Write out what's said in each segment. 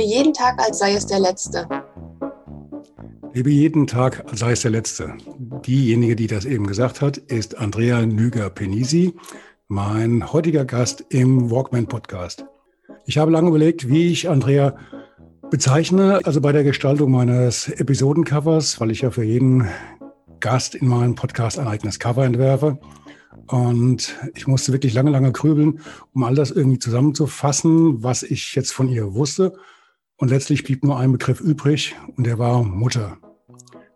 Lebe jeden Tag, als sei es der letzte. Lebe jeden Tag, als sei es der letzte. Diejenige, die das eben gesagt hat, ist Andrea Nüger-Penisi, mein heutiger Gast im Walkman Podcast. Ich habe lange überlegt, wie ich Andrea bezeichne, also bei der Gestaltung meines Episodencovers, weil ich ja für jeden Gast in meinem Podcast ein eigenes Cover entwerfe. Und ich musste wirklich lange, lange grübeln, um all das irgendwie zusammenzufassen, was ich jetzt von ihr wusste. Und letztlich blieb nur ein Begriff übrig und der war Mutter.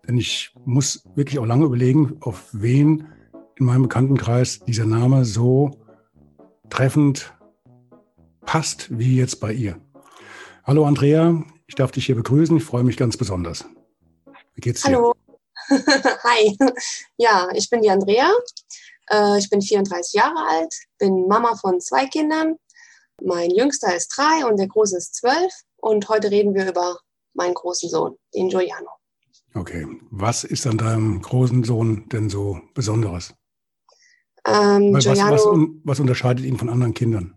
Denn ich muss wirklich auch lange überlegen, auf wen in meinem Bekanntenkreis dieser Name so treffend passt wie jetzt bei ihr. Hallo Andrea, ich darf dich hier begrüßen. Ich freue mich ganz besonders. Wie geht's dir? Hallo. Hi. Ja, ich bin die Andrea. Äh, ich bin 34 Jahre alt, bin Mama von zwei Kindern. Mein jüngster ist drei und der große ist zwölf. Und heute reden wir über meinen großen Sohn, den Giuliano. Okay, was ist an deinem großen Sohn denn so Besonderes? Ähm, was, Giuliano, was, was, was, unterscheidet ihn von anderen Kindern?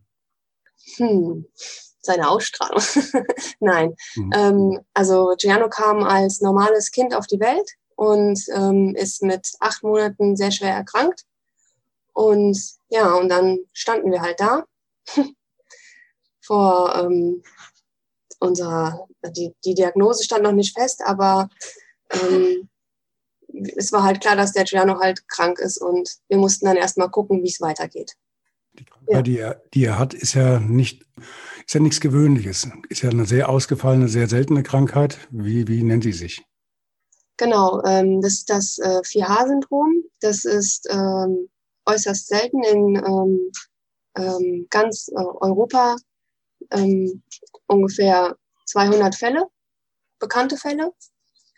Hm, seine Ausstrahlung. Nein, mhm. ähm, also Giuliano kam als normales Kind auf die Welt und ähm, ist mit acht Monaten sehr schwer erkrankt. Und ja, und dann standen wir halt da vor ähm, unser, die, die Diagnose stand noch nicht fest, aber ähm, es war halt klar, dass der Giuliano halt krank ist und wir mussten dann erstmal gucken, wie es weitergeht. Die Krankheit, ja. die, er, die er hat, ist ja nicht, ist ja nichts Gewöhnliches. Ist ja eine sehr ausgefallene, sehr seltene Krankheit. Wie, wie nennt sie sich? Genau, ähm, das ist das äh, 4H-Syndrom. Das ist ähm, äußerst selten in ähm, ähm, ganz äh, Europa ähm, ungefähr 200 Fälle, bekannte Fälle.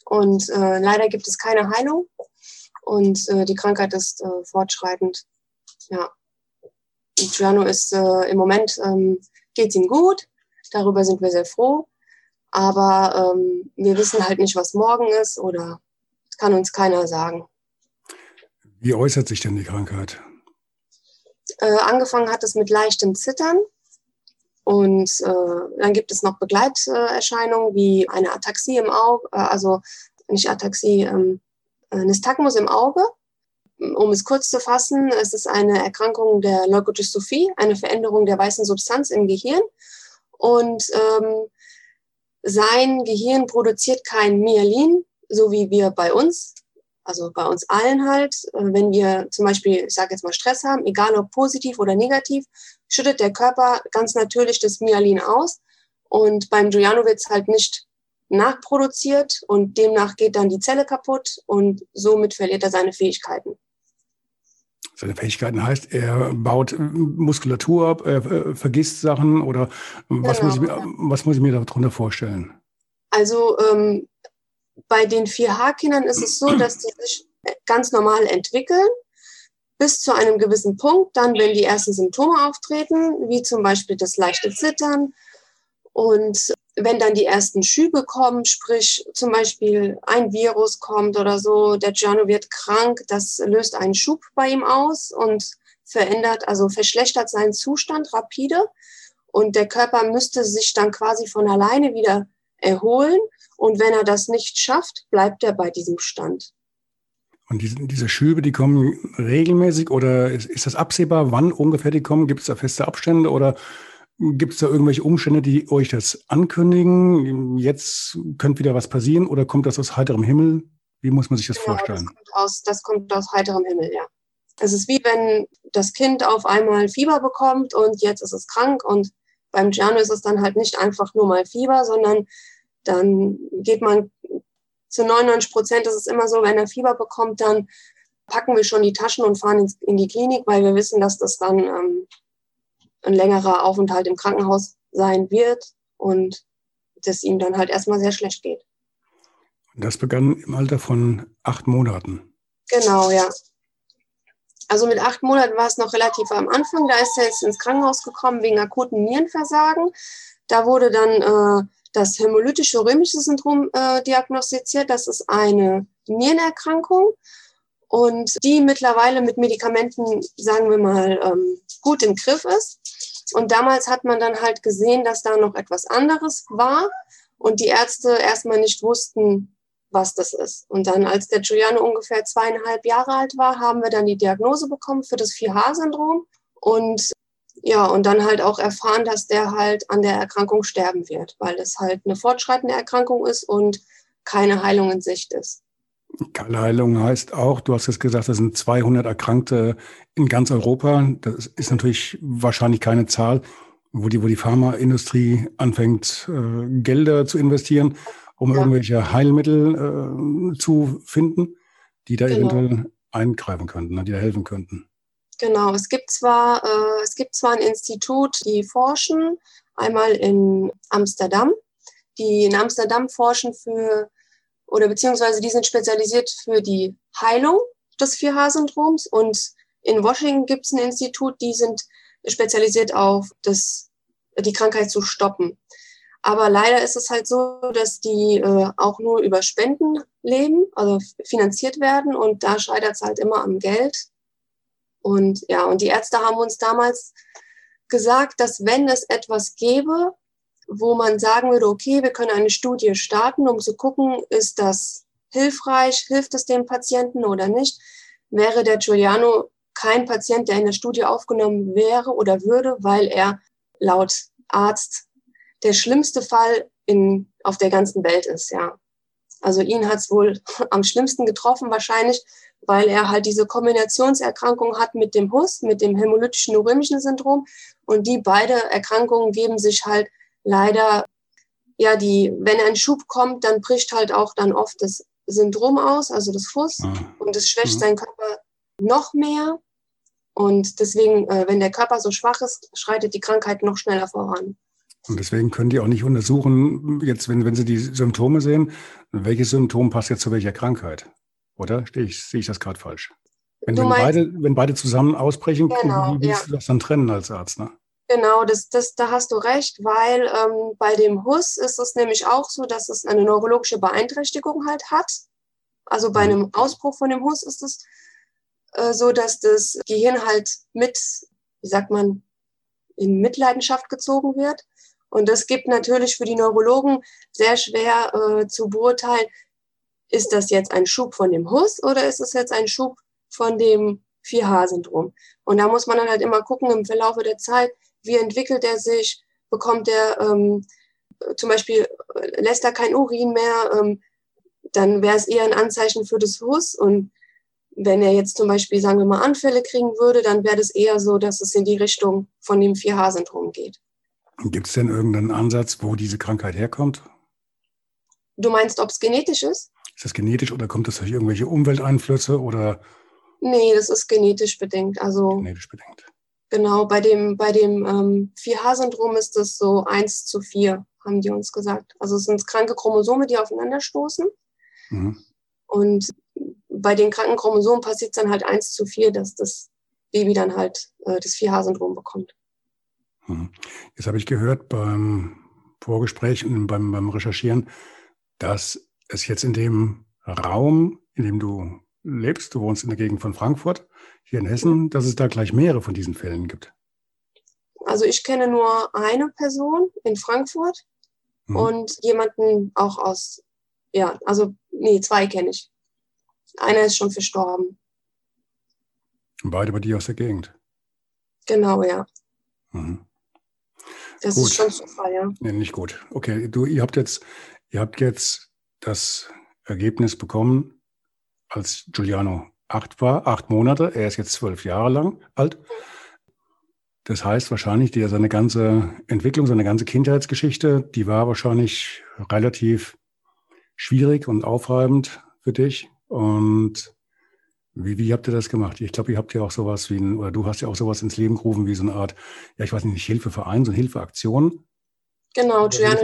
Und äh, leider gibt es keine Heilung. Und äh, die Krankheit ist äh, fortschreitend. Ja. Giuliano ist äh, im Moment, ähm, geht ihm gut. Darüber sind wir sehr froh. Aber ähm, wir wissen halt nicht, was morgen ist oder kann uns keiner sagen. Wie äußert sich denn die Krankheit? Äh, angefangen hat es mit leichtem Zittern. Und äh, dann gibt es noch Begleiterscheinungen wie eine Ataxie im Auge, äh, also nicht Ataxie, ähm, Nystagmus im Auge. Um es kurz zu fassen, es ist eine Erkrankung der Leukodystrophie, eine Veränderung der weißen Substanz im Gehirn. Und ähm, sein Gehirn produziert kein Myelin, so wie wir bei uns also bei uns allen halt, äh, wenn wir zum Beispiel, ich sage jetzt mal Stress haben, egal ob positiv oder negativ, schüttet der Körper ganz natürlich das Myelin aus. Und beim Giuliano wird es halt nicht nachproduziert und demnach geht dann die Zelle kaputt und somit verliert er seine Fähigkeiten. Seine Fähigkeiten heißt, er baut Muskulatur ab, er vergisst Sachen oder was, genau, muss, ich mir, was muss ich mir darunter vorstellen? Also ähm, bei den 4H-Kindern ist es so, dass die sich ganz normal entwickeln bis zu einem gewissen Punkt. Dann, wenn die ersten Symptome auftreten, wie zum Beispiel das leichte Zittern und wenn dann die ersten Schübe kommen, sprich zum Beispiel ein Virus kommt oder so, der Giano wird krank, das löst einen Schub bei ihm aus und verändert, also verschlechtert seinen Zustand rapide. Und der Körper müsste sich dann quasi von alleine wieder erholen. Und wenn er das nicht schafft, bleibt er bei diesem Stand. Und diese, diese Schübe, die kommen regelmäßig oder ist, ist das absehbar, wann ungefähr die kommen? Gibt es da feste Abstände oder gibt es da irgendwelche Umstände, die euch das ankündigen? Jetzt könnte wieder was passieren oder kommt das aus heiterem Himmel? Wie muss man sich das genau, vorstellen? Das kommt, aus, das kommt aus heiterem Himmel, ja. Es ist wie wenn das Kind auf einmal Fieber bekommt und jetzt ist es krank und beim Giano ist es dann halt nicht einfach nur mal Fieber, sondern dann geht man zu 99 Prozent ist es immer so, wenn er Fieber bekommt, dann packen wir schon die Taschen und fahren in die Klinik, weil wir wissen, dass das dann ähm, ein längerer Aufenthalt im Krankenhaus sein wird und das ihm dann halt erstmal sehr schlecht geht. Das begann im Alter von acht Monaten. Genau, ja. Also mit acht Monaten war es noch relativ am Anfang. Da ist er jetzt ins Krankenhaus gekommen wegen akuten Nierenversagen. Da wurde dann äh, das hämolytische römische Syndrom äh, diagnostiziert. Das ist eine Nierenerkrankung und die mittlerweile mit Medikamenten, sagen wir mal, ähm, gut im Griff ist. Und damals hat man dann halt gesehen, dass da noch etwas anderes war und die Ärzte erstmal nicht wussten, was das ist. Und dann, als der Giuliano ungefähr zweieinhalb Jahre alt war, haben wir dann die Diagnose bekommen für das 4H-Syndrom und ja, und dann halt auch erfahren, dass der halt an der Erkrankung sterben wird, weil es halt eine fortschreitende Erkrankung ist und keine Heilung in Sicht ist. Keine Heilung heißt auch, du hast es gesagt, das sind 200 Erkrankte in ganz Europa. Das ist natürlich wahrscheinlich keine Zahl, wo die, wo die Pharmaindustrie anfängt, äh, Gelder zu investieren, um ja. irgendwelche Heilmittel äh, zu finden, die da genau. eventuell eingreifen könnten, ne, die da helfen könnten. Genau, es gibt zwar, äh, es gibt zwar ein Institut, die forschen, einmal in Amsterdam, die in Amsterdam forschen für oder beziehungsweise die sind spezialisiert für die Heilung des 4H-Syndroms und in Washington gibt es ein Institut, die sind spezialisiert auf das, die Krankheit zu stoppen. Aber leider ist es halt so, dass die äh, auch nur über Spenden leben, also finanziert werden und da scheitert es halt immer am Geld. Und ja, und die Ärzte haben uns damals gesagt, dass wenn es etwas gäbe, wo man sagen würde, okay, wir können eine Studie starten, um zu gucken, ist das hilfreich, hilft es dem Patienten oder nicht, wäre der Giuliano kein Patient, der in der Studie aufgenommen wäre oder würde, weil er laut Arzt der schlimmste Fall in, auf der ganzen Welt ist, ja. Also ihn hat es wohl am schlimmsten getroffen wahrscheinlich, weil er halt diese Kombinationserkrankung hat mit dem HUS, mit dem hämolytischen uremischen Syndrom. Und die beide Erkrankungen geben sich halt leider, ja, die, wenn ein Schub kommt, dann bricht halt auch dann oft das Syndrom aus, also das Fuß, mhm. und es schwächt mhm. seinen Körper noch mehr. Und deswegen, äh, wenn der Körper so schwach ist, schreitet die Krankheit noch schneller voran. Und deswegen können die auch nicht untersuchen, jetzt, wenn, wenn sie die Symptome sehen, welches Symptom passt jetzt zu welcher Krankheit. Oder sehe ich, sehe ich das gerade falsch? Wenn, wenn, beide, wenn beide zusammen ausbrechen, genau, wie willst ja. du das dann trennen als Arzt? Ne? Genau, das, das, da hast du recht, weil ähm, bei dem HUS ist es nämlich auch so, dass es eine neurologische Beeinträchtigung halt hat. Also bei mhm. einem Ausbruch von dem HUS ist es äh, so, dass das Gehirn halt mit, wie sagt man, in Mitleidenschaft gezogen wird. Und das gibt natürlich für die Neurologen sehr schwer äh, zu beurteilen, ist das jetzt ein Schub von dem HUS oder ist es jetzt ein Schub von dem 4H-Syndrom? Und da muss man dann halt immer gucken im Verlauf der Zeit, wie entwickelt er sich, bekommt er ähm, zum Beispiel, äh, lässt er kein Urin mehr, ähm, dann wäre es eher ein Anzeichen für das Hus. Und wenn er jetzt zum Beispiel, sagen wir mal, Anfälle kriegen würde, dann wäre das eher so, dass es in die Richtung von dem 4H-Syndrom geht. Gibt es denn irgendeinen Ansatz, wo diese Krankheit herkommt? Du meinst, ob es genetisch ist? Ist das genetisch oder kommt das durch irgendwelche Umwelteinflüsse oder? Nee, das ist genetisch bedingt. Also genetisch bedingt. Genau, bei dem, bei dem ähm, 4H-Syndrom ist es so 1 zu 4, haben die uns gesagt. Also es sind kranke Chromosome, die aufeinanderstoßen. Mhm. Und bei den kranken Chromosomen passiert es dann halt 1 zu 4, dass das Baby dann halt äh, das 4H-Syndrom bekommt. Mhm. Jetzt habe ich gehört beim Vorgespräch und beim, beim Recherchieren, dass es jetzt in dem Raum, in dem du lebst, du wohnst in der Gegend von Frankfurt, hier in Hessen, dass es da gleich mehrere von diesen Fällen gibt? Also ich kenne nur eine Person in Frankfurt mhm. und jemanden auch aus, ja, also nee, zwei kenne ich. Einer ist schon verstorben. Beide bei dir aus der Gegend? Genau, ja. Mhm. Das gut. ist schon Zufall, ja. Nee, nicht gut. Okay, du, ihr habt jetzt, ihr habt jetzt das Ergebnis bekommen, als Giuliano acht war, acht Monate. Er ist jetzt zwölf Jahre lang alt. Das heißt wahrscheinlich, die, seine ganze Entwicklung, seine ganze Kindheitsgeschichte, die war wahrscheinlich relativ schwierig und aufreibend für dich. Und wie, wie habt ihr das gemacht? Ich glaube, ihr habt ja auch sowas wie ein, oder du hast ja auch sowas ins Leben gerufen, wie so eine Art, ja, ich weiß nicht, Hilfeverein, so eine Hilfeaktion. Genau, Giuliano,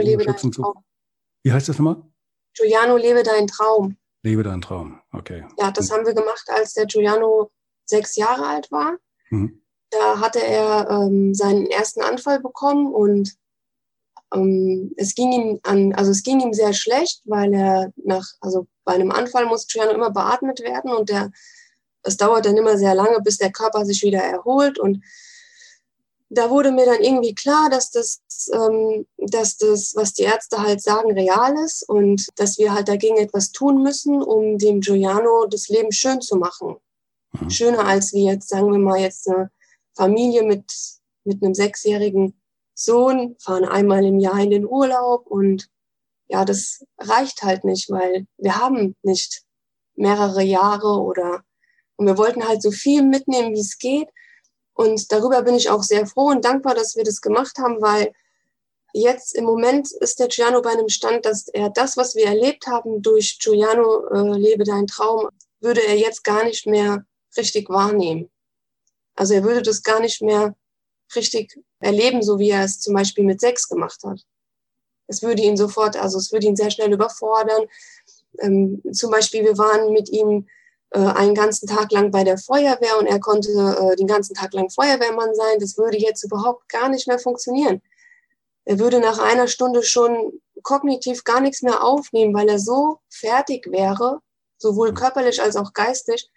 Traum. Wie heißt das nochmal? Giuliano, lebe deinen Traum. Lebe deinen Traum, okay. Ja, das haben wir gemacht, als der Giuliano sechs Jahre alt war. Mhm. Da hatte er ähm, seinen ersten Anfall bekommen und ähm, es ging ihm an, also es ging ihm sehr schlecht, weil er nach, also bei einem Anfall muss Giuliano immer beatmet werden und der, es dauert dann immer sehr lange, bis der Körper sich wieder erholt und da wurde mir dann irgendwie klar, dass das, ähm, dass das, was die Ärzte halt sagen, real ist und dass wir halt dagegen etwas tun müssen, um dem Giuliano das Leben schön zu machen. Mhm. Schöner als wie jetzt, sagen wir mal, jetzt eine Familie mit, mit einem sechsjährigen Sohn, fahren einmal im Jahr in den Urlaub und ja, das reicht halt nicht, weil wir haben nicht mehrere Jahre oder und wir wollten halt so viel mitnehmen, wie es geht. Und darüber bin ich auch sehr froh und dankbar, dass wir das gemacht haben, weil jetzt im Moment ist der Giuliano bei einem Stand, dass er das, was wir erlebt haben durch Giuliano, äh, lebe dein Traum, würde er jetzt gar nicht mehr richtig wahrnehmen. Also er würde das gar nicht mehr richtig erleben, so wie er es zum Beispiel mit sechs gemacht hat. Es würde ihn sofort, also es würde ihn sehr schnell überfordern. Ähm, zum Beispiel, wir waren mit ihm einen ganzen Tag lang bei der Feuerwehr und er konnte äh, den ganzen Tag lang Feuerwehrmann sein. Das würde jetzt überhaupt gar nicht mehr funktionieren. Er würde nach einer Stunde schon kognitiv gar nichts mehr aufnehmen, weil er so fertig wäre, sowohl körperlich als auch geistig,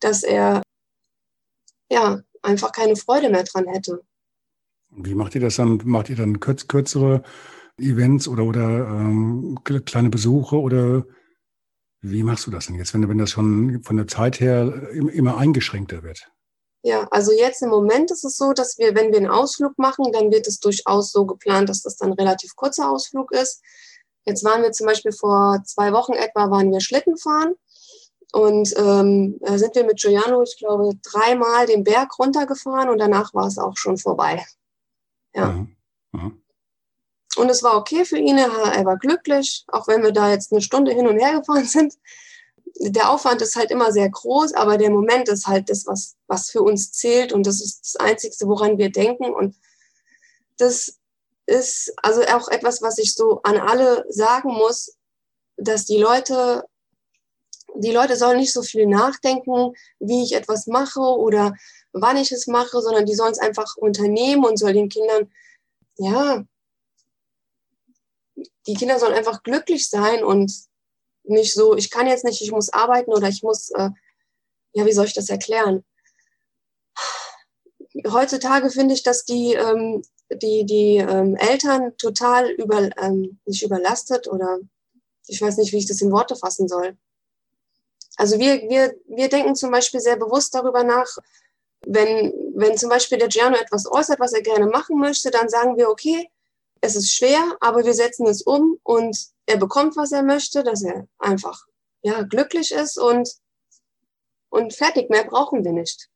dass er ja einfach keine Freude mehr dran hätte. Wie macht ihr das dann? Macht ihr dann kürz, kürzere Events oder, oder ähm, kleine Besuche oder wie machst du das denn jetzt, wenn, wenn das schon von der Zeit her immer eingeschränkter wird? Ja, also jetzt im Moment ist es so, dass wir, wenn wir einen Ausflug machen, dann wird es durchaus so geplant, dass das dann ein relativ kurzer Ausflug ist. Jetzt waren wir zum Beispiel vor zwei Wochen etwa, waren wir Schlitten fahren und ähm, sind wir mit Giuliano, ich glaube, dreimal den Berg runtergefahren und danach war es auch schon vorbei. Ja. Mhm. Mhm. Und es war okay für ihn, er war glücklich, auch wenn wir da jetzt eine Stunde hin und her gefahren sind. Der Aufwand ist halt immer sehr groß, aber der Moment ist halt das, was, was für uns zählt und das ist das Einzige, woran wir denken. Und das ist also auch etwas, was ich so an alle sagen muss, dass die Leute, die Leute sollen nicht so viel nachdenken, wie ich etwas mache oder wann ich es mache, sondern die sollen es einfach unternehmen und soll den Kindern, ja, die Kinder sollen einfach glücklich sein und nicht so, ich kann jetzt nicht, ich muss arbeiten oder ich muss, äh, ja, wie soll ich das erklären? Heutzutage finde ich, dass die, ähm, die, die ähm, Eltern total über, ähm, nicht überlastet oder ich weiß nicht, wie ich das in Worte fassen soll. Also wir, wir, wir denken zum Beispiel sehr bewusst darüber nach, wenn, wenn zum Beispiel der Giano etwas äußert, was er gerne machen möchte, dann sagen wir, okay, es ist schwer, aber wir setzen es um und er bekommt, was er möchte, dass er einfach ja, glücklich ist und, und fertig. Mehr brauchen wir nicht.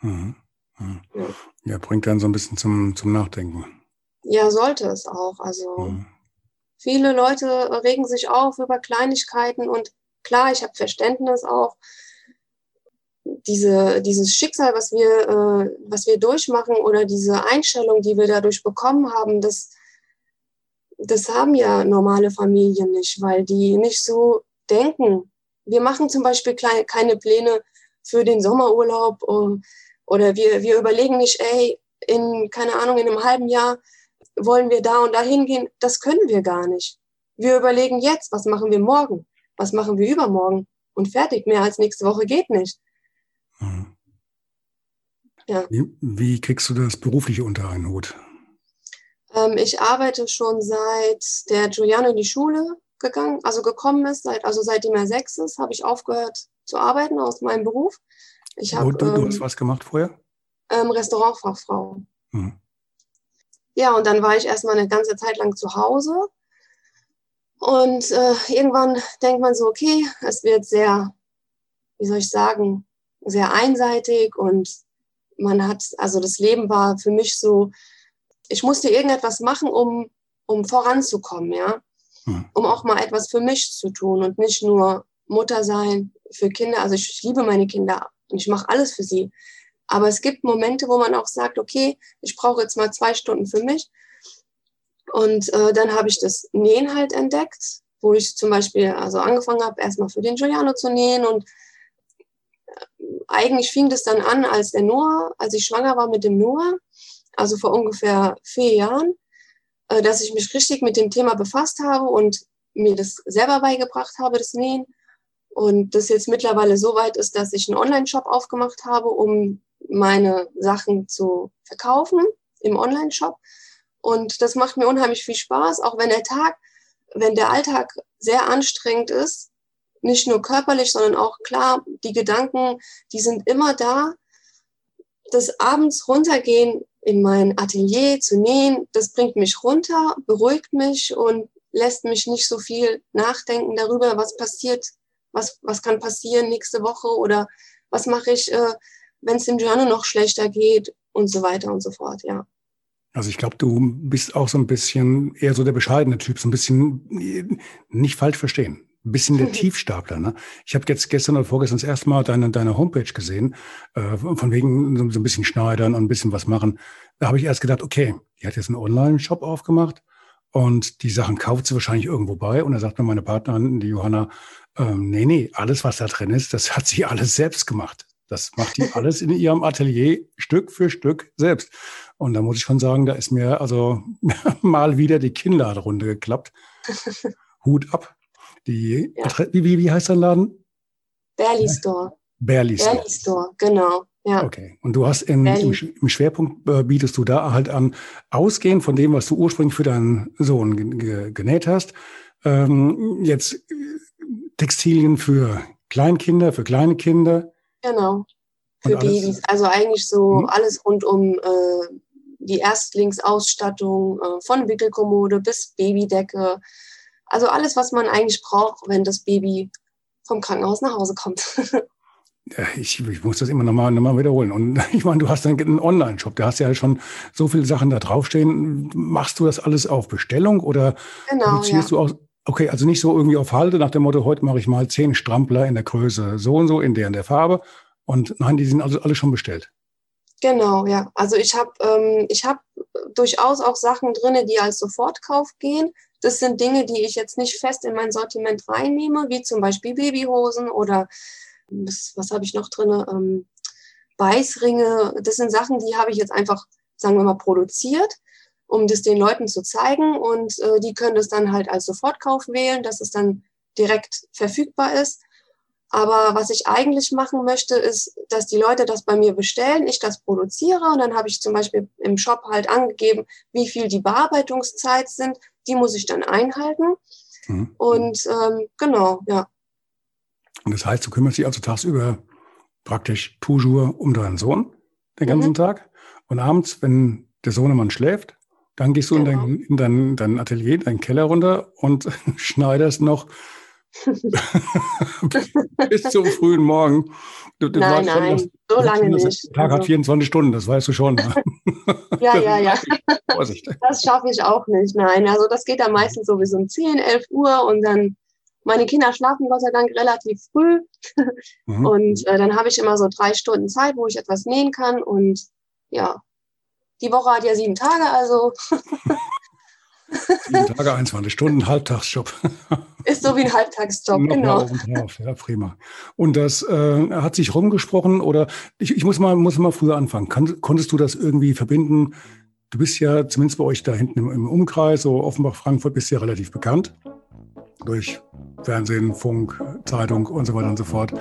Mhm. Mhm. Ja. ja. bringt dann so ein bisschen zum, zum Nachdenken. Ja, sollte es auch. Also mhm. viele Leute regen sich auf über Kleinigkeiten und klar, ich habe Verständnis auch diese, dieses Schicksal, was wir, äh, was wir durchmachen oder diese Einstellung, die wir dadurch bekommen haben, das, das haben ja normale Familien nicht, weil die nicht so denken. Wir machen zum Beispiel kleine, keine Pläne für den Sommerurlaub oder, oder wir, wir überlegen nicht, ey, in, keine Ahnung, in einem halben Jahr wollen wir da und da hingehen. Das können wir gar nicht. Wir überlegen jetzt, was machen wir morgen? Was machen wir übermorgen? Und fertig, mehr als nächste Woche geht nicht. Ja. Wie, wie, kriegst du das berufliche unter einen Hut? Ähm, ich arbeite schon seit der Giuliano in die Schule gegangen, also gekommen ist, seit, also seitdem er sechs ist, habe ich aufgehört zu arbeiten aus meinem Beruf. Ich hab, du, du hast ähm, was gemacht vorher? Ähm, Restaurantfachfrau. Hm. Ja, und dann war ich erstmal eine ganze Zeit lang zu Hause. Und äh, irgendwann denkt man so, okay, es wird sehr, wie soll ich sagen, sehr einseitig und man hat, also das Leben war für mich so, ich musste irgendetwas machen, um, um voranzukommen, ja. Hm. Um auch mal etwas für mich zu tun und nicht nur Mutter sein für Kinder. Also ich, liebe meine Kinder und ich mache alles für sie. Aber es gibt Momente, wo man auch sagt, okay, ich brauche jetzt mal zwei Stunden für mich. Und äh, dann habe ich das Nähen halt entdeckt, wo ich zum Beispiel also angefangen habe, erstmal für den Giuliano zu nähen. Und eigentlich fing das dann an, als der Noah, als ich schwanger war mit dem Noah, also vor ungefähr vier Jahren, äh, dass ich mich richtig mit dem Thema befasst habe und mir das selber beigebracht habe, das Nähen. Und das jetzt mittlerweile so weit ist, dass ich einen Online-Shop aufgemacht habe, um meine Sachen zu verkaufen im Online-Shop. Und das macht mir unheimlich viel Spaß, auch wenn der Tag, wenn der Alltag sehr anstrengend ist, nicht nur körperlich, sondern auch klar, die Gedanken, die sind immer da. Das abends runtergehen in mein Atelier zu nähen, das bringt mich runter, beruhigt mich und lässt mich nicht so viel nachdenken darüber, was passiert, was, was kann passieren nächste Woche oder was mache ich, äh, wenn es dem Journal noch schlechter geht und so weiter und so fort, ja. Also ich glaube, du bist auch so ein bisschen eher so der bescheidene Typ, so ein bisschen nicht falsch verstehen. Ein bisschen der Tiefstapler. Ne? Ich habe jetzt gestern oder vorgestern das erste Mal deine, deine Homepage gesehen, äh, von wegen so, so ein bisschen schneidern und ein bisschen was machen. Da habe ich erst gedacht, okay, die hat jetzt einen Online-Shop aufgemacht und die Sachen kauft sie wahrscheinlich irgendwo bei. Und da sagt mir meine Partnerin, die Johanna, ähm, nee, nee, alles, was da drin ist, das hat sie alles selbst gemacht. Das macht die alles in ihrem Atelier Stück für Stück selbst. Und da muss ich schon sagen, da ist mir also mal wieder die Kinnlade runtergeklappt. Hut ab. Die, ja. wie, wie, wie heißt dein Laden? Barley Store. Barley Store. Barley Store, genau. Ja. Okay. Und du hast in, im, im, Schwerpunkt äh, bietest du da halt an, ausgehend von dem, was du ursprünglich für deinen Sohn genäht hast, ähm, jetzt äh, Textilien für Kleinkinder, für kleine Kinder. Genau. Für Babys. Also eigentlich so hm. alles rund um äh, die Erstlingsausstattung äh, von Wickelkommode bis Babydecke. Also alles, was man eigentlich braucht, wenn das Baby vom Krankenhaus nach Hause kommt. ich, ich, muss das immer nochmal noch mal wiederholen. Und ich meine, du hast einen Online-Shop, da hast ja schon so viele Sachen da draufstehen. Machst du das alles auf Bestellung oder genau, produzierst ja. du auch? Okay, also nicht so irgendwie auf Halte nach dem Motto, heute mache ich mal zehn Strampler in der Größe so und so, in der und der Farbe. Und nein, die sind also alle schon bestellt. Genau, ja. Also ich habe ähm, ich hab durchaus auch Sachen drin, die als Sofortkauf gehen. Das sind Dinge, die ich jetzt nicht fest in mein Sortiment reinnehme, wie zum Beispiel Babyhosen oder was, was habe ich noch drin? Ähm, Beißringe. Das sind Sachen, die habe ich jetzt einfach, sagen wir mal, produziert, um das den Leuten zu zeigen. Und äh, die können das dann halt als Sofortkauf wählen, dass es dann direkt verfügbar ist. Aber was ich eigentlich machen möchte, ist, dass die Leute das bei mir bestellen, ich das produziere und dann habe ich zum Beispiel im Shop halt angegeben, wie viel die Bearbeitungszeit sind. Die muss ich dann einhalten. Mhm. Und ähm, genau, ja. Und das heißt, du kümmerst dich also tagsüber praktisch toujours um deinen Sohn den ganzen mhm. Tag. Und abends, wenn der Sohnemann schläft, dann gehst du genau. in, dein, in dein, dein Atelier, deinen Keller runter und schneidest noch Bis zum frühen Morgen. Du, du nein, nein, schon, so lange nicht. Der Tag also. hat 24 Stunden, das weißt du schon. Ne? ja, ja, ja. Vorsicht. Das schaffe ich auch nicht, nein. Also das geht dann meistens so bis um 10, 11 Uhr und dann, meine Kinder schlafen Gott sei Dank relativ früh. Mhm. Und äh, dann habe ich immer so drei Stunden Zeit, wo ich etwas nähen kann. Und ja, die Woche hat ja sieben Tage, also Sieben Tage, 21 Stunden, Halbtagsjob. Ist so wie ein Halbtagsjob, genau. Drauf. Ja, prima. Und das äh, hat sich rumgesprochen oder ich, ich muss mal, muss mal früher anfangen. Kann, konntest du das irgendwie verbinden? Du bist ja zumindest bei euch da hinten im, im Umkreis, so Offenbach, Frankfurt, bist ja relativ bekannt. Durch Fernsehen, Funk, Zeitung und so weiter und so fort.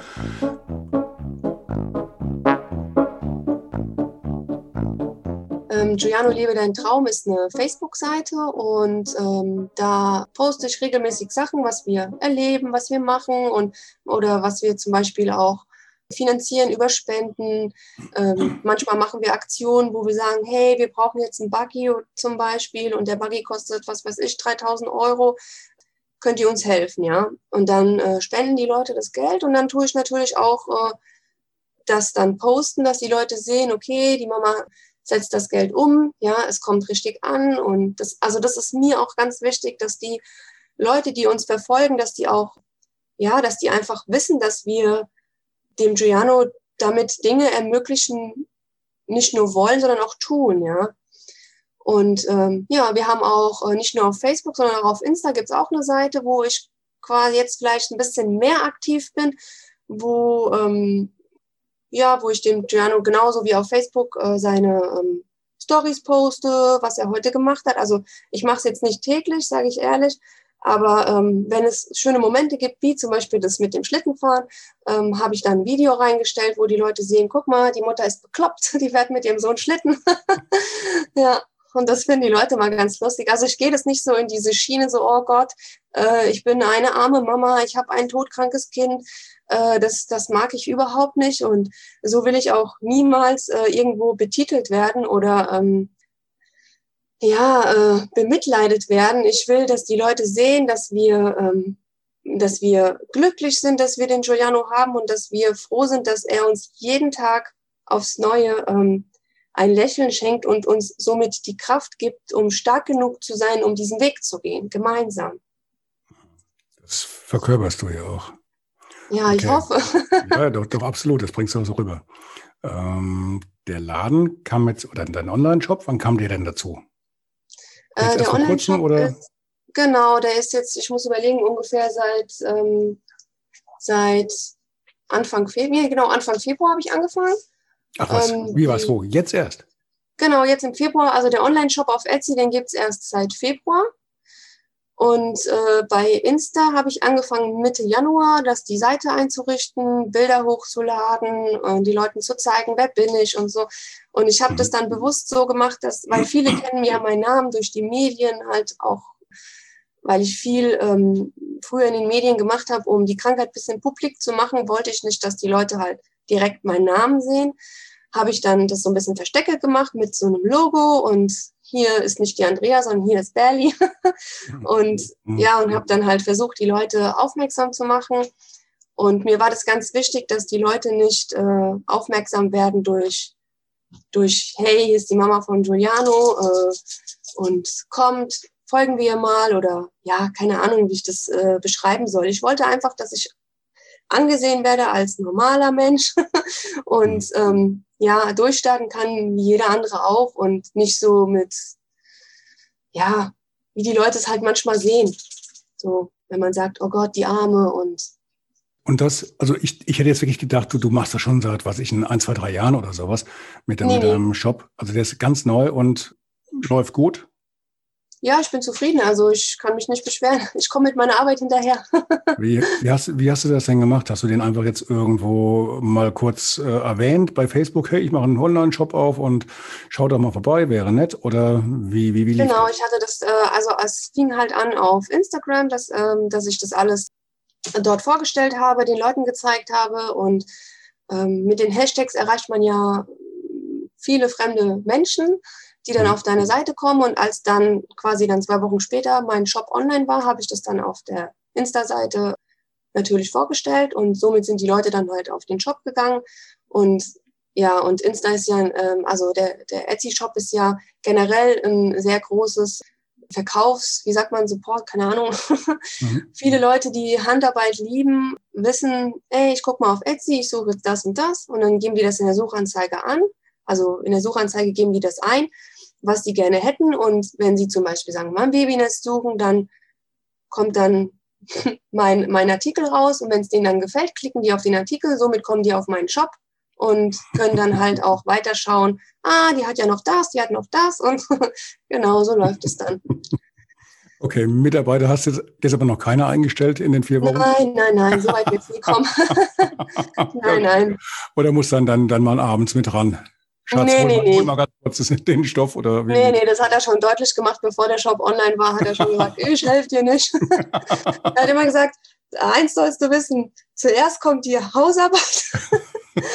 Ähm, Giuliano Lebe dein Traum ist eine Facebook-Seite und ähm, da poste ich regelmäßig Sachen, was wir erleben, was wir machen und oder was wir zum Beispiel auch finanzieren über Spenden. Ähm, manchmal machen wir Aktionen, wo wir sagen, hey, wir brauchen jetzt einen Buggy zum Beispiel und der Buggy kostet, was weiß ich, 3000 Euro. Könnt ihr uns helfen, ja? Und dann äh, spenden die Leute das Geld und dann tue ich natürlich auch äh, das dann posten, dass die Leute sehen, okay, die Mama setzt das Geld um, ja, es kommt richtig an und das, also das ist mir auch ganz wichtig, dass die Leute, die uns verfolgen, dass die auch, ja, dass die einfach wissen, dass wir dem Giuliano damit Dinge ermöglichen, nicht nur wollen, sondern auch tun, ja. Und ähm, ja, wir haben auch äh, nicht nur auf Facebook, sondern auch auf Insta gibt es auch eine Seite, wo ich quasi jetzt vielleicht ein bisschen mehr aktiv bin, wo ähm, ja, wo ich dem Giuliano genauso wie auf Facebook äh, seine ähm, Stories poste, was er heute gemacht hat. Also ich mache es jetzt nicht täglich, sage ich ehrlich, aber ähm, wenn es schöne Momente gibt, wie zum Beispiel das mit dem Schlittenfahren, ähm, habe ich dann ein Video reingestellt, wo die Leute sehen, guck mal, die Mutter ist bekloppt, die fährt mit ihrem Sohn Schlitten. ja, und das finden die Leute mal ganz lustig. Also ich gehe das nicht so in diese Schiene, so, oh Gott, äh, ich bin eine arme Mama, ich habe ein todkrankes Kind. Äh, das, das mag ich überhaupt nicht. Und so will ich auch niemals äh, irgendwo betitelt werden oder ähm, ja, äh, bemitleidet werden. Ich will, dass die Leute sehen, dass wir, ähm, dass wir glücklich sind, dass wir den Giuliano haben und dass wir froh sind, dass er uns jeden Tag aufs Neue ähm, ein Lächeln schenkt und uns somit die Kraft gibt, um stark genug zu sein, um diesen Weg zu gehen, gemeinsam. Das verkörperst du ja auch. Ja, okay. ich hoffe. ja, doch, doch, absolut, das bringst du auch so rüber. Ähm, der Laden kam jetzt, oder dein Online-Shop, wann kam der denn dazu? Äh, der Online-Shop oder? genau, der ist jetzt, ich muss überlegen, ungefähr seit, ähm, seit Anfang Februar, genau, Anfang Februar habe ich angefangen. Ach was, ähm, wie war es wo? Jetzt erst? Genau, jetzt im Februar. Also der Online-Shop auf Etsy, den gibt es erst seit Februar. Und äh, bei Insta habe ich angefangen Mitte Januar, das die Seite einzurichten, Bilder hochzuladen, äh, die Leuten zu zeigen, wer bin ich und so. Und ich habe das dann bewusst so gemacht, dass, weil viele kennen ja meinen Namen durch die Medien halt auch, weil ich viel ähm, früher in den Medien gemacht habe, um die Krankheit ein bisschen publik zu machen, wollte ich nicht, dass die Leute halt direkt meinen Namen sehen. Habe ich dann das so ein bisschen versteckelt gemacht mit so einem Logo und hier ist nicht die Andrea, sondern hier ist Belly. und mhm. ja, und habe dann halt versucht, die Leute aufmerksam zu machen. Und mir war das ganz wichtig, dass die Leute nicht äh, aufmerksam werden durch, durch, hey, hier ist die Mama von Giuliano äh, und kommt, folgen wir mal oder ja, keine Ahnung, wie ich das äh, beschreiben soll. Ich wollte einfach, dass ich angesehen werde als normaler Mensch und mhm. ähm, ja, durchstarten kann, wie jeder andere auch und nicht so mit, ja, wie die Leute es halt manchmal sehen. So, wenn man sagt, oh Gott, die Arme und. Und das, also ich, ich hätte jetzt wirklich gedacht, du, du machst das schon seit, was ich, in ein, zwei, drei Jahren oder sowas mit, nee, mit deinem. Shop. Also der ist ganz neu und läuft gut. Ja, ich bin zufrieden. Also ich kann mich nicht beschweren. Ich komme mit meiner Arbeit hinterher. wie, wie, hast, wie hast du das denn gemacht? Hast du den einfach jetzt irgendwo mal kurz äh, erwähnt bei Facebook? Hey, ich mache einen Online-Shop auf und schau doch mal vorbei, wäre nett? Oder wie, wie, wie lief Genau, das? ich hatte das, äh, also es fing halt an auf Instagram, dass, ähm, dass ich das alles dort vorgestellt habe, den Leuten gezeigt habe und ähm, mit den Hashtags erreicht man ja viele fremde Menschen die dann mhm. auf deine Seite kommen. Und als dann quasi dann zwei Wochen später mein Shop online war, habe ich das dann auf der Insta-Seite natürlich vorgestellt und somit sind die Leute dann halt auf den Shop gegangen und ja, und Insta ist ja, ähm, also der, der Etsy-Shop ist ja generell ein sehr großes Verkaufs, wie sagt man, Support, keine Ahnung. Mhm. Viele Leute, die Handarbeit lieben, wissen, ey, ich guck mal auf Etsy, ich suche jetzt das und das und dann geben die das in der Suchanzeige an. Also in der Suchanzeige geben die das ein was die gerne hätten. Und wenn sie zum Beispiel sagen, mal ein Babynest suchen, dann kommt dann mein, mein Artikel raus. Und wenn es denen dann gefällt, klicken die auf den Artikel. Somit kommen die auf meinen Shop und können dann halt auch weiterschauen. Ah, die hat ja noch das, die hat noch das. Und genau so läuft es dann. Okay, Mitarbeiter hast du jetzt aber noch keiner eingestellt in den vier Wochen? Nein, nein, nein, so weit wird es nie kommen. nein, nein. Oder muss dann, dann, dann mal abends mit ran? Schatz, nee, nee, mal, nee. mal ganz kurz den Stoff oder wie? Nee, nee, das hat er schon deutlich gemacht, bevor der Shop online war, hat er schon gesagt, ich helfe dir nicht. er hat immer gesagt, eins sollst du wissen, zuerst kommt die Hausarbeit,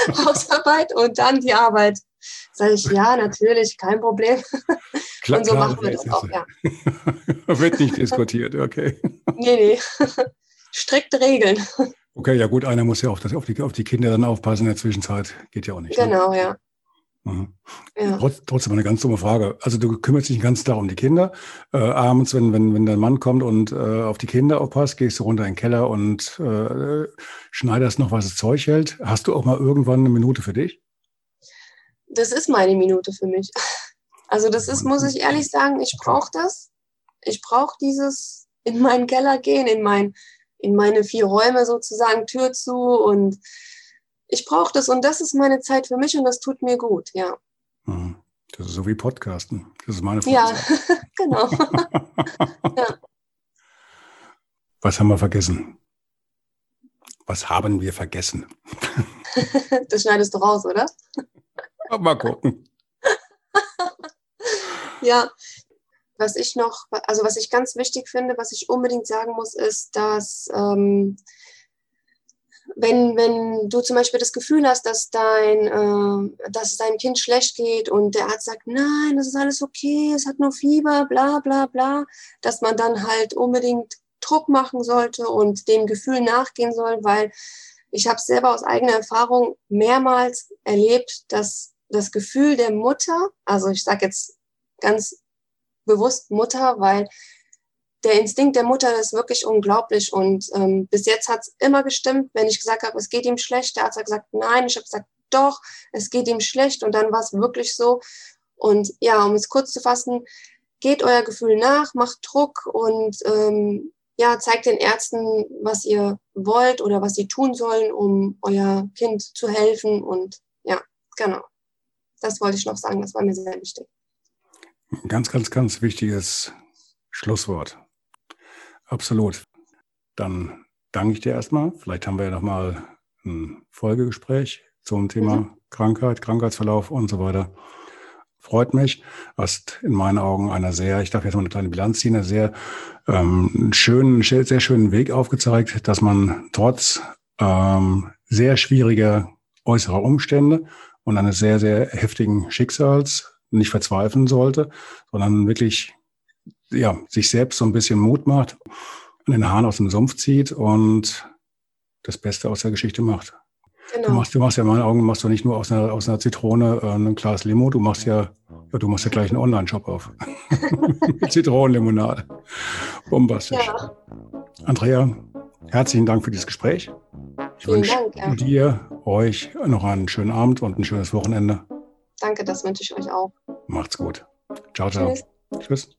Hausarbeit und dann die Arbeit. Sag ich, ja, natürlich, kein Problem. Klar, und so machen wir das auch, ja. Wird nicht diskutiert, okay. Nee, nee. Strikte Regeln. Okay, ja gut, einer muss ja auch das, auf, die, auf die Kinder dann aufpassen in der Zwischenzeit. Geht ja auch nicht. Ne? Genau, ne? ja. Mhm. Ja. Trotz, trotzdem eine ganz dumme Frage. Also du kümmerst dich ganz darum die Kinder. Äh, abends, wenn, wenn, wenn dein Mann kommt und äh, auf die Kinder aufpasst, gehst du runter in den Keller und äh, schneidest noch, was das Zeug hält. Hast du auch mal irgendwann eine Minute für dich? Das ist meine Minute für mich. Also das ist, muss ich ehrlich sagen, ich brauche das. Ich brauche dieses in meinen Keller gehen, in, mein, in meine vier Räume sozusagen, Tür zu und ich brauche das und das ist meine Zeit für mich und das tut mir gut, ja. Mhm. Das ist so wie Podcasten. Das ist meine Frage. Ja, genau. ja. Was haben wir vergessen? Was haben wir vergessen? das schneidest du raus, oder? Mal gucken. ja, was ich noch, also was ich ganz wichtig finde, was ich unbedingt sagen muss, ist, dass ähm, wenn, wenn du zum Beispiel das Gefühl hast, dass dein, äh, dass es deinem Kind schlecht geht und der Arzt sagt, nein, das ist alles okay, es hat nur Fieber, bla bla bla, dass man dann halt unbedingt Druck machen sollte und dem Gefühl nachgehen soll, weil ich habe selber aus eigener Erfahrung mehrmals erlebt, dass das Gefühl der Mutter, also ich sage jetzt ganz bewusst Mutter, weil der Instinkt der Mutter ist wirklich unglaublich. Und ähm, bis jetzt hat es immer gestimmt, wenn ich gesagt habe, es geht ihm schlecht. Der Arzt hat gesagt, nein. Ich habe gesagt, doch, es geht ihm schlecht. Und dann war es wirklich so. Und ja, um es kurz zu fassen, geht euer Gefühl nach, macht Druck und ähm, ja, zeigt den Ärzten, was ihr wollt oder was sie tun sollen, um euer Kind zu helfen. Und ja, genau. Das wollte ich noch sagen. Das war mir sehr wichtig. Ganz, ganz, ganz wichtiges Schlusswort. Absolut. Dann danke ich dir erstmal. Vielleicht haben wir ja nochmal ein Folgegespräch zum Thema mhm. Krankheit, Krankheitsverlauf und so weiter. Freut mich. Hast in meinen Augen einer sehr, ich darf jetzt mal eine kleine Bilanz ziehen, einen sehr ähm, schönen, sehr schönen Weg aufgezeigt, dass man trotz ähm, sehr schwieriger äußerer Umstände und eines sehr, sehr heftigen Schicksals nicht verzweifeln sollte, sondern wirklich ja, sich selbst so ein bisschen Mut macht, den Hahn aus dem Sumpf zieht und das Beste aus der Geschichte macht. Genau. Du machst, du machst ja in meinen Augen machst du nicht nur aus einer, aus einer Zitrone äh, ein Glas Limo, du machst ja, ja du machst ja gleich einen Online-Shop auf. Zitronenlimonade. Bombastisch. Ja. Andrea, herzlichen Dank für dieses Gespräch. Ich Vielen wünsche Dank, ja. dir, euch noch einen schönen Abend und ein schönes Wochenende. Danke, das wünsche ich euch auch. Macht's gut. Ciao, ciao. Tschüss. Tschüss.